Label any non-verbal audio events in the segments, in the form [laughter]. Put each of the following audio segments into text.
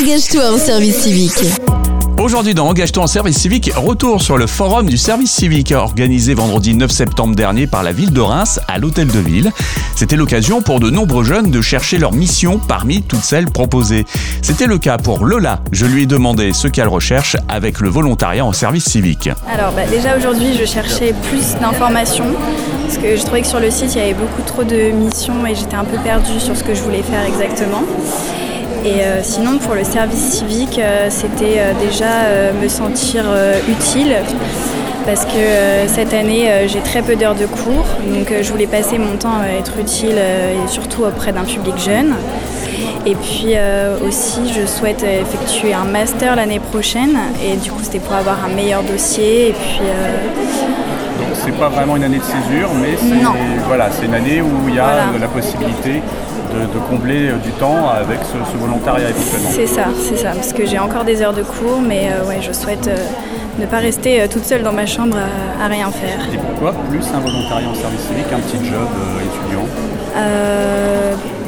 Engage-toi en service civique. Aujourd'hui dans Engage-toi en service civique, retour sur le forum du service civique organisé vendredi 9 septembre dernier par la ville de Reims à l'hôtel de ville. C'était l'occasion pour de nombreux jeunes de chercher leur mission parmi toutes celles proposées. C'était le cas pour Lola. Je lui ai demandé ce qu'elle recherche avec le volontariat en service civique. Alors bah, déjà aujourd'hui je cherchais plus d'informations parce que je trouvais que sur le site il y avait beaucoup trop de missions et j'étais un peu perdue sur ce que je voulais faire exactement. Et euh, sinon, pour le service civique, euh, c'était euh, déjà me sentir utile parce que cette année, j'ai très peu d'heures de cours. Donc, je voulais passer mon temps à être utile et surtout auprès d'un public jeune. Et puis aussi, je souhaite effectuer un master l'année prochaine. Et du coup, c'était pour avoir un meilleur dossier. Et puis. C'est pas vraiment une année de césure, mais c'est voilà, une année où il y a la possibilité de, combler euh, du temps avec ce, volontariat éventuellement. C'est ça, c'est ça, parce que j'ai encore des heures de cours, mais euh, ouais, je souhaite euh, ne pas rester toute seule dans ma chambre à, rien faire. Et pourquoi plus un volontariat en service civique qu'un petit job étudiant?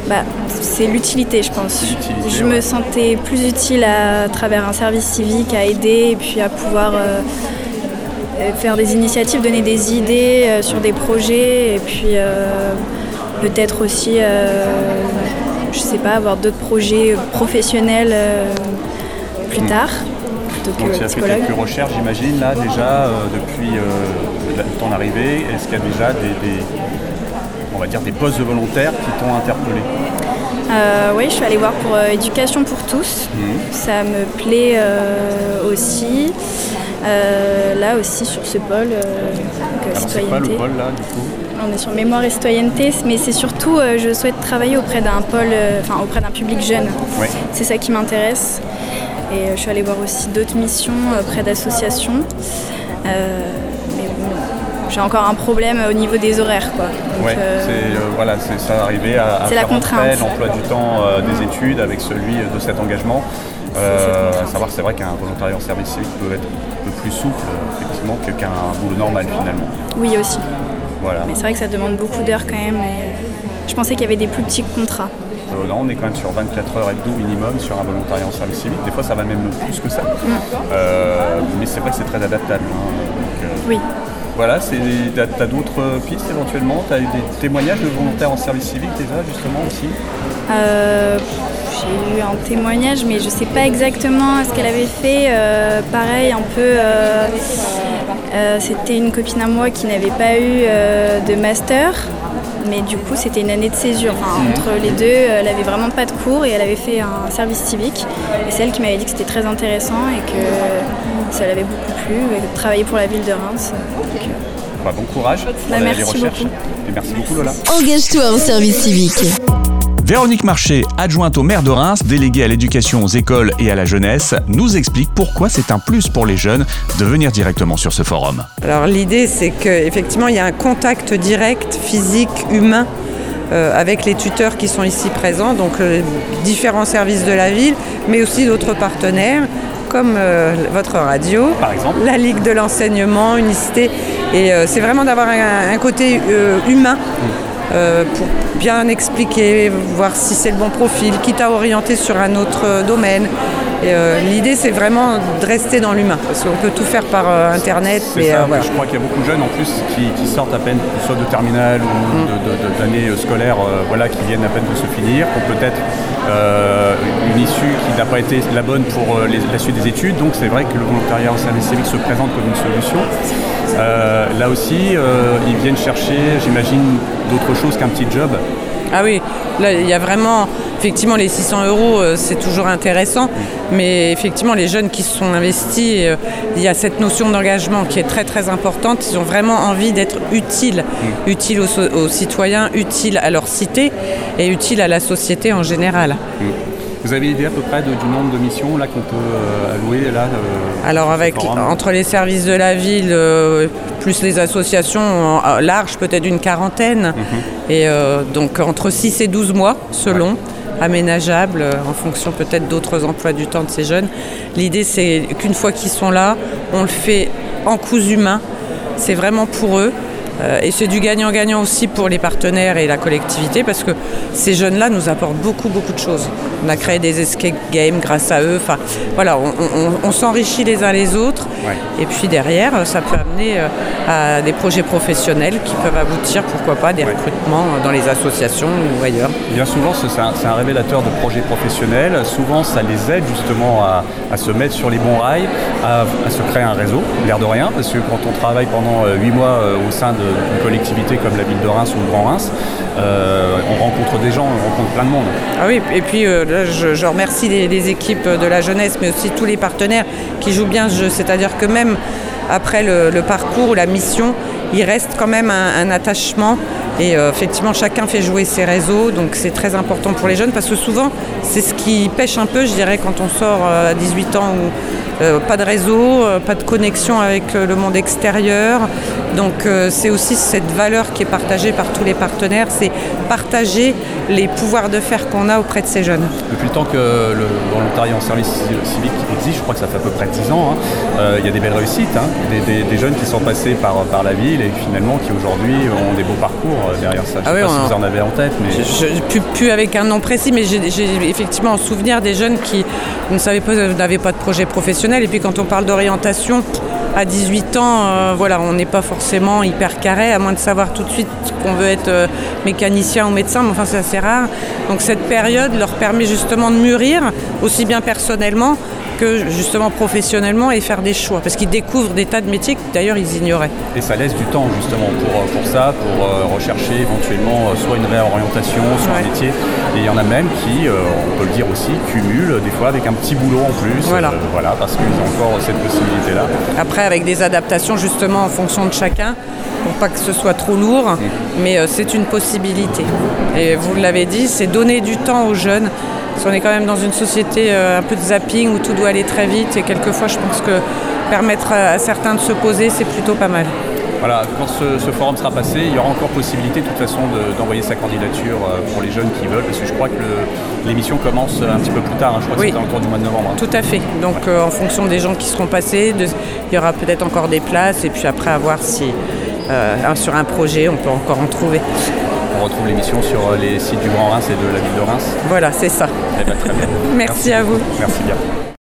Bah, c'est l'utilité, je pense. Je me sentais plus utile à, travers un service civique, à aider et puis à pouvoir faire des initiatives, donner des idées sur des projets et puis peut-être aussi, euh, je sais pas, avoir d'autres projets professionnels euh, plus hmm. tard. Donc tu as fait quelques recherches, j'imagine, là déjà, euh, depuis ton arrivée. Est-ce qu'il y a déjà des, on va dire, des postes de volontaires qui t'ont interpellé? Oui, je suis allée voir pour Éducation pour tous. Hmm. Ça me plaît aussi. Là aussi sur ce pôle, citoyenneté. Pas le pôle là du coup on est sur mémoire et citoyenneté, mais c'est surtout, euh, je souhaite travailler auprès d'un pôle, euh, enfin auprès d'un public jeune. C'est ça qui m'intéresse. Et euh, je suis allée voir aussi d'autres missions auprès d'associations. mais j'ai encore un problème au niveau des horaires. Quoi. c'est voilà, ça arriver à, faire l'emploi du temps des études avec celui de cet engagement. À savoir c'est vrai qu'un volontariat en service civique peut être un peu plus souple effectivement qu'un boulot normal finalement. Oui aussi. Mais c'est vrai que ça demande beaucoup d'heures quand même. je pensais qu'il y avait des plus petits contrats. Euh, là, on est quand même sur 24 heures et demie minimum sur un volontariat en service civique. Des fois, ça va même plus que ça. Mm. Euh, mais c'est vrai que c'est très adaptable. Hein. Euh, oui. Voilà, tu as, d'autres pistes éventuellement? Tu as eu des témoignages de volontaires en service civique déjà, justement, aussi? J'ai eu un témoignage, mais je ne sais pas exactement ce qu'elle avait fait. pareil, un peu euh, c'était une copine à moi qui n'avait pas eu euh, de master, mais du coup c'était une année de césure. entre les deux, elle avait vraiment pas de cours et elle avait fait un service civique. Et c'est elle qui m'avait dit que c'était très intéressant et que ça l'avait beaucoup plu, de travailler pour la ville de Reims. Euh, bah, bon courage bah, merci Beaucoup. Et merci beaucoup Lola. Engage-toi en service civique. Véronique Marché, adjointe au maire de Reims, déléguée à l'éducation aux écoles et à la jeunesse, nous explique pourquoi c'est un plus pour les jeunes de venir directement sur ce forum. Alors l'idée c'est qu'effectivement il y a un contact direct, physique, humain euh, avec les tuteurs qui sont ici présents, donc euh, différents services de la ville, mais aussi d'autres partenaires comme euh, votre radio, Par exemple. la Ligue de l'enseignement, Unicité. Et c'est vraiment d'avoir un, côté humain. Mmh. Euh, pour bien expliquer, voir si c'est le bon profil, quitte à orienter sur un autre euh, Euh, l'idée, c'est vraiment de rester dans l'humain, parce qu'on peut tout faire par Internet. Mais, Je crois qu'il y a beaucoup de jeunes en plus qui, sortent à peine, soit de terminale ou mm. d'années scolaires, voilà, qui viennent à peine de se finir, ont peut-être une issue qui n'a pas été la bonne pour la suite des études. Donc c'est vrai que le volontariat en service civique se présente comme une solution. Euh, là aussi, euh, ils viennent chercher, j'imagine, d'autres choses qu'un petit job. Ah oui, là il y a vraiment, effectivement les 600 euros euh, c'est toujours intéressant, mais effectivement les jeunes qui se sont investis, il y a cette notion d'engagement qui est très très importante, ils ont vraiment envie d'être utiles, mm. utiles aux, citoyens, utiles à leur cité et utiles à la société en général. Vous avez idée à peu près du nombre de missions là qu'on peut euh, allouer là euh, Alors avec entre les services de la ville euh, plus les associations large peut-être une quarantaine mhm. et donc entre 6 et 12 mois selon. aménageable en fonction peut-être d'autres emplois du temps de ces jeunes. L'idée c'est qu'une fois qu'ils sont là, on le fait en coups humains. C'est vraiment pour eux et c'est du gagnant-gagnant aussi pour les partenaires et la collectivité parce que ces jeunes-là nous apportent beaucoup, beaucoup de choses. On a créé des escape games grâce à eux. Enfin, voilà, on, on- on s'enrichit les uns les autres. Ouais. Et puis derrière, ça peut amener euh, à des projets professionnels qui peuvent aboutir, pourquoi pas, à des Ouais. recrutements dans les associations ou ailleurs. Bien souvent, c'est un, révélateur de projets professionnels. Souvent, ça les aide justement à, à se mettre sur les bons rails, à, à se créer un réseau, l'air de rien, parce que quand on travaille pendant euh, huit mois euh, au sein de- d'une collectivité comme la ville de Reims ou le Grand Reims, euh, on rencontre des gens, on rencontre plein de monde. Ah oui, et puis euh, je, remercie les, équipes de la jeunesse, mais aussi tous les partenaires qui jouent bien ce jeu. C'est-à-dire que même après le, parcours ou la mission, il reste quand même un, attachement. Et euh, effectivement, chacun fait jouer ses réseaux, donc c'est très important pour les jeunes parce que souvent, c'est ce qui pêche un peu, je dirais, quand on sort à 18 ans où pas de réseau, pas de connexion avec le monde extérieur. Donc euh, c'est aussi cette valeur qui est partagée par tous les partenaires, c'est partager les pouvoirs de faire qu'on a auprès de ces jeunes. Depuis le temps que le volontariat en service civique existe, je crois que ça fait à peu près 10 ans, hein, euh, il y a des belles réussites, hein, des, des- des jeunes qui sont passés par, par la ville et finalement qui aujourd'hui ont des beaux parcours euh, derrière ça. Je Ah ne sais oui, pas on si vous en avez en tête, mais... Je, je- plus, plus avec un nom précis, mais j'ai j'ai effectivement en souvenir des jeunes qui ne savaient pas, n'avaient pas de projet professionnel. Et puis quand on parle d'orientation, à 18 ans, euh, voilà, on n'est pas forcément hyper carré, à moins de savoir tout de suite qu'on veut être euh, mécanicien ou médecin, mais enfin c'est assez rare. Donc cette période leur permet justement de mûrir, aussi bien personnellement que justement professionnellement, et faire des choix. Parce qu'ils découvrent des tas de métiers que d'ailleurs ils ignoraient. Et ça laisse du temps justement pour, euh, pour ça, pour euh, rechercher éventuellement euh, soit une réorientation, soit Ouais. un métier. Et il y en a même qui, on peut le dire aussi, cumulent des fois avec un petit boulot en plus. Voilà. euh, voilà parce qu'ils ont encore cette possibilité-là. Après, avec des adaptations justement en fonction de chacun, pour pas que ce soit trop lourd, mais euh, c'est une possibilité. Et vous l'avez dit, c'est donner du temps aux jeunes. Parce qu'on est quand même dans une société euh, un peu de zapping où tout doit aller très vite et quelquefois je pense que permettre à certains de se poser, c'est plutôt pas mal. Voilà, quand ce, ce forum sera passé, il y aura encore possibilité de toute façon de- d'envoyer sa candidature euh, pour les jeunes qui veulent, parce que je crois que l'émission commence un petit peu plus tard, hein. je crois Oui. que c'est autour du mois de novembre. hein. Tout à fait. Donc euh, en fonction des gens qui seront passés, de- il y aura peut-être encore des places et puis après à voir si euh, sur un projet on peut encore en trouver. On retrouve l'émission sur euh, les sites du Grand Reims et de la ville de Reims. Voilà, c'est ça. Eh ben, très bien. [laughs] Merci à vous. Merci bien.